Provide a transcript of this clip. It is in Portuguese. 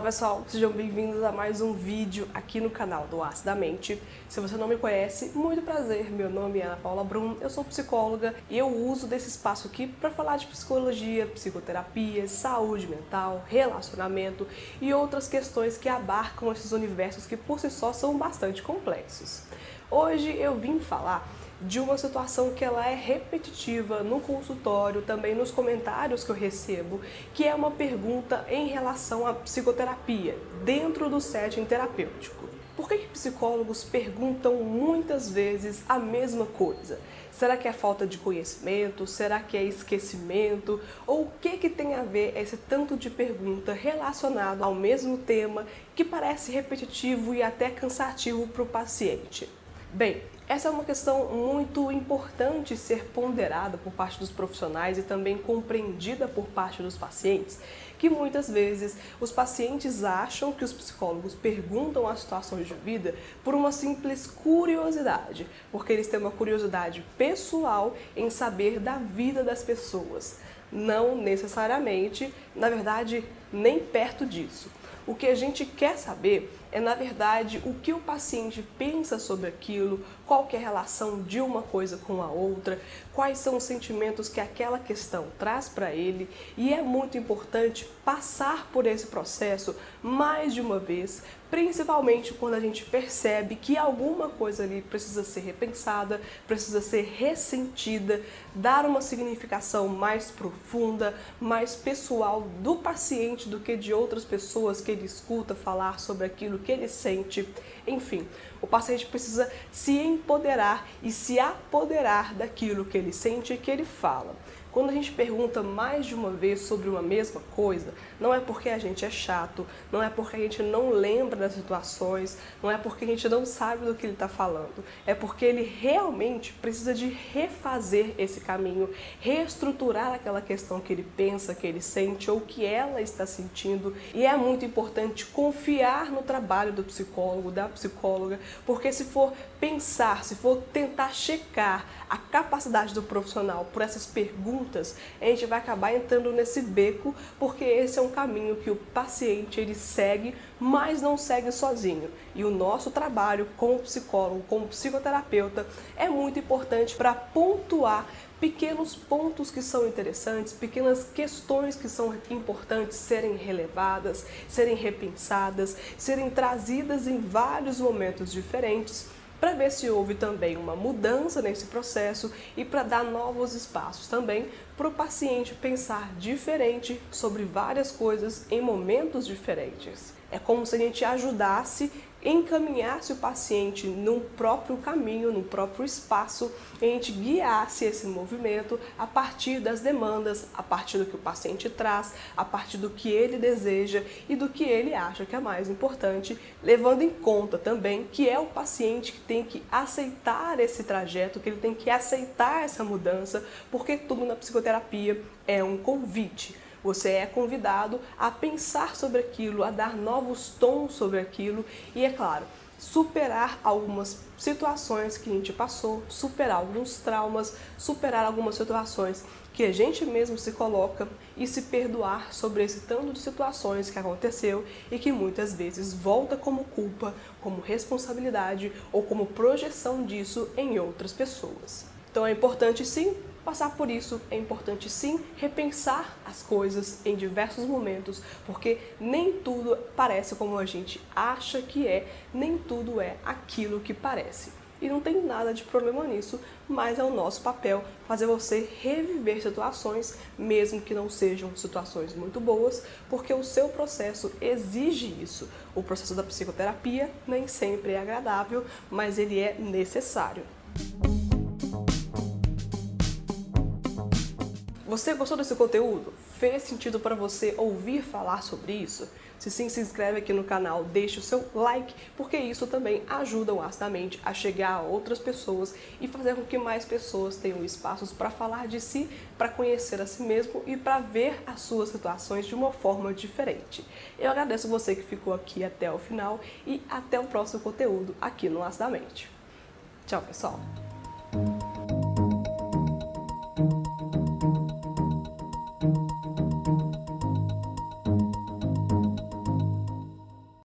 Fala pessoal, sejam bem-vindos a mais um vídeo aqui no canal do Acidamente. Se você não me conhece, muito prazer, meu nome é Ana Paula Brum, eu sou psicóloga e eu uso desse espaço aqui para falar de psicologia, psicoterapia, saúde mental, relacionamento e outras questões que abarcam esses universos que por si só são bastante complexos. Hoje eu vim falar de uma situação que ela é repetitiva no consultório, também nos comentários que eu recebo, que é uma pergunta em relação à psicoterapia dentro do setting terapêutico. Por que, que psicólogos perguntam muitas vezes a mesma coisa? Será que é falta de conhecimento? Será que é esquecimento? Ou o que, que tem a ver esse tanto de pergunta relacionado ao mesmo tema que parece repetitivo e até cansativo para o paciente? Bem, essa é uma questão muito importante ser ponderada por parte dos profissionais e também compreendida por parte dos pacientes, que muitas vezes os pacientes acham que os psicólogos perguntam as situações de vida por uma simples curiosidade, porque eles têm uma curiosidade pessoal em saber da vida das pessoas. Não necessariamente, na verdade, nem perto disso. O que a gente quer saber é, na verdade, o que o paciente pensa sobre aquilo, qual é a relação de uma coisa com a outra, quais são os sentimentos que aquela questão traz para ele, e é muito importante passar por esse processo mais de uma vez, principalmente quando a gente percebe que alguma coisa ali precisa ser repensada, precisa ser ressentida, dar uma significação mais profunda, mais pessoal do paciente do que de outras pessoas que ele escuta falar sobre aquilo que ele sente. Enfim, o paciente precisa se empoderar e se apoderar daquilo que ele sente e que ele fala. Quando a gente pergunta mais de uma vez sobre uma mesma coisa, não é porque a gente é chato, não é porque a gente não lembra das situações, não é porque a gente não sabe do que ele está falando, é porque ele realmente precisa de refazer esse caminho, reestruturar aquela questão que ele pensa, que ele sente ou que ela está sentindo. E é muito importante confiar no trabalho do psicólogo, da psicóloga, porque se for pensar, se for tentar checar a capacidade do profissional por essas perguntas, a gente vai acabar entrando nesse beco, porque esse é um caminho que o paciente ele segue, mas não segue sozinho. E o nosso trabalho como psicólogo, como psicoterapeuta, é muito importante para pontuar pequenos pontos que são interessantes, pequenas questões que são importantes serem relevadas, serem repensadas, serem trazidas em vários momentos diferentes para ver se houve também uma mudança nesse processo e para dar novos espaços também para o paciente pensar diferente sobre várias coisas em momentos diferentes. É como se a gente ajudasse encaminhasse o paciente num próprio caminho, num próprio espaço, e a gente guiasse esse movimento a partir das demandas, a partir do que o paciente traz, a partir do que ele deseja e do que ele acha que é mais importante, levando em conta também que é o paciente que tem que aceitar esse trajeto, que ele tem que aceitar essa mudança, porque tudo na psicoterapia é um convite. Você é convidado a pensar sobre aquilo, a dar novos tons sobre aquilo e, é claro, superar algumas situações que a gente passou, superar alguns traumas, superar algumas situações que a gente mesmo se coloca e se perdoar sobre esse tanto de situações que aconteceu e que muitas vezes volta como culpa, como responsabilidade ou como projeção disso em outras pessoas. Então é importante sim passar por isso, é importante sim repensar as coisas em diversos momentos, porque nem tudo parece como a gente acha que é, nem tudo é aquilo que parece. E não tem nada de problema nisso, mas é o nosso papel fazer você reviver situações, mesmo que não sejam situações muito boas, porque o seu processo exige isso. O processo da psicoterapia nem sempre é agradável, mas ele é necessário. Você gostou desse conteúdo? Fez sentido para você ouvir falar sobre isso? Se sim, se inscreve aqui no canal, deixe o seu like, porque isso também ajuda o Acidamente a chegar a outras pessoas e fazer com que mais pessoas tenham espaços para falar de si, para conhecer a si mesmo e para ver as suas situações de uma forma diferente. Eu agradeço você que ficou aqui até o final e até o próximo conteúdo aqui no Acidamente. Tchau, pessoal!